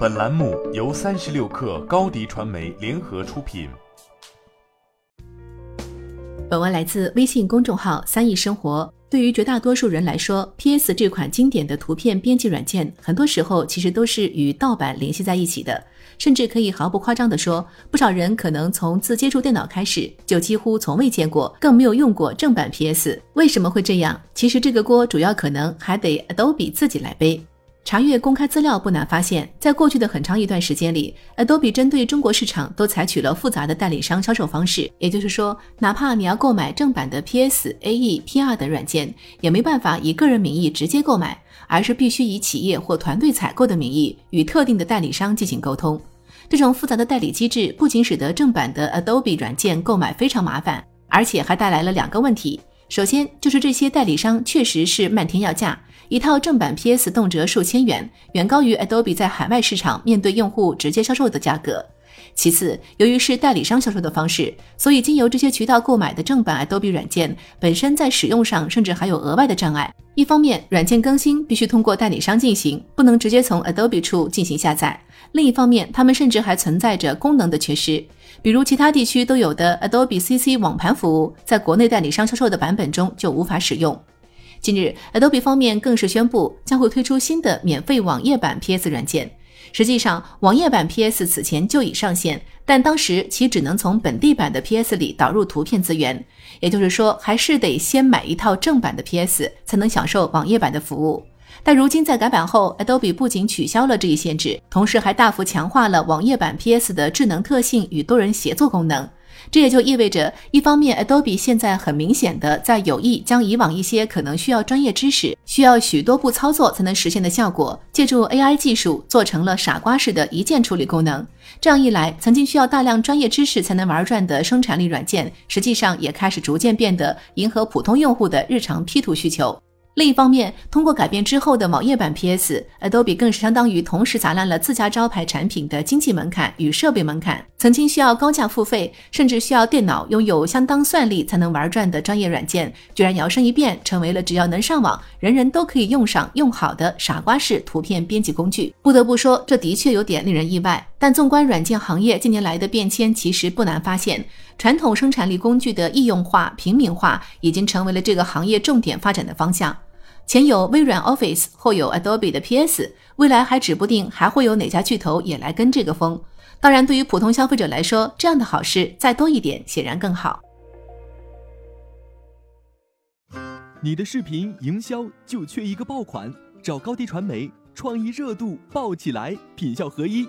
本栏目由三十六氪高低传媒联合出品。本文来自微信公众号“三亿生活”。对于绝大多数人来说，PS 这款经典的图片编辑软件，很多时候其实都是与盗版联系在一起的。甚至可以毫不夸张地说，不少人可能从自接触电脑开始，就几乎从未见过，更没有用过正版 PS。为什么会这样？其实这个锅主要可能还得 Adobe 自己来背。查阅公开资料不难发现，在过去的很长一段时间里，Adobe 针对中国市场都采取了复杂的代理商销售方式。也就是说，哪怕你要购买正版的 PS、AE、PR 等软件，也没办法以个人名义直接购买，而是必须以企业或团队采购的名义与特定的代理商进行沟通。这种复杂的代理机制不仅使得正版的 Adobe 软件购买非常麻烦，而且还带来了两个问题。首先就是这些代理商确实是漫天要价，一套正版 PS 动辄数千元，远高于 Adobe 在海外市场面对用户直接销售的价格。其次，由于是代理商销售的方式，所以经由这些渠道购买的正版 Adobe 软件本身在使用上甚至还有额外的障碍。一方面，软件更新必须通过代理商进行，不能直接从 Adobe 处进行下载；另一方面，他们甚至还存在着功能的缺失。比如，其他地区都有的 Adobe CC 网盘服务，在国内代理商销售的版本中就无法使用。近日，Adobe 方面更是宣布将会推出新的免费网页版 PS 软件。实际上，网页版 PS 此前就已上线，但当时其只能从本地版的 PS 里导入图片资源，也就是说，还是得先买一套正版的 PS 才能享受网页版的服务。但如今在改版后，Adobe 不仅取消了这一限制，同时还大幅强化了网页版 PS 的智能特性与多人协作功能。这也就意味着，一方面，Adobe 现在很明显的在有意将以往一些可能需要专业知识、需要许多步操作才能实现的效果，借助 AI 技术做成了傻瓜式的一键处理功能。这样一来，曾经需要大量专业知识才能玩转的生产力软件，实际上也开始逐渐变得迎合普通用户的日常 P 图需求。另一方面，通过改变之后的网页版 PS，Adobe 更是相当于同时砸烂了自家招牌产品的经济门槛与设备门槛。曾经需要高价付费，甚至需要电脑拥有相当算力才能玩转的专业软件，居然摇身一变成为了只要能上网，人人都可以用上用好的傻瓜式图片编辑工具。不得不说，这的确有点令人意外。但纵观软件行业近年来的变迁，其实不难发现，传统生产力工具的易用化、平民化已经成为了这个行业重点发展的方向。前有微软 Office，后有 Adobe 的 PS，未来还指不定还会有哪家巨头也来跟这个风。当然，对于普通消费者来说，这样的好事再多一点，显然更好。你的视频营销就缺一个爆款，找高低传媒，创意热度爆起来，品效合一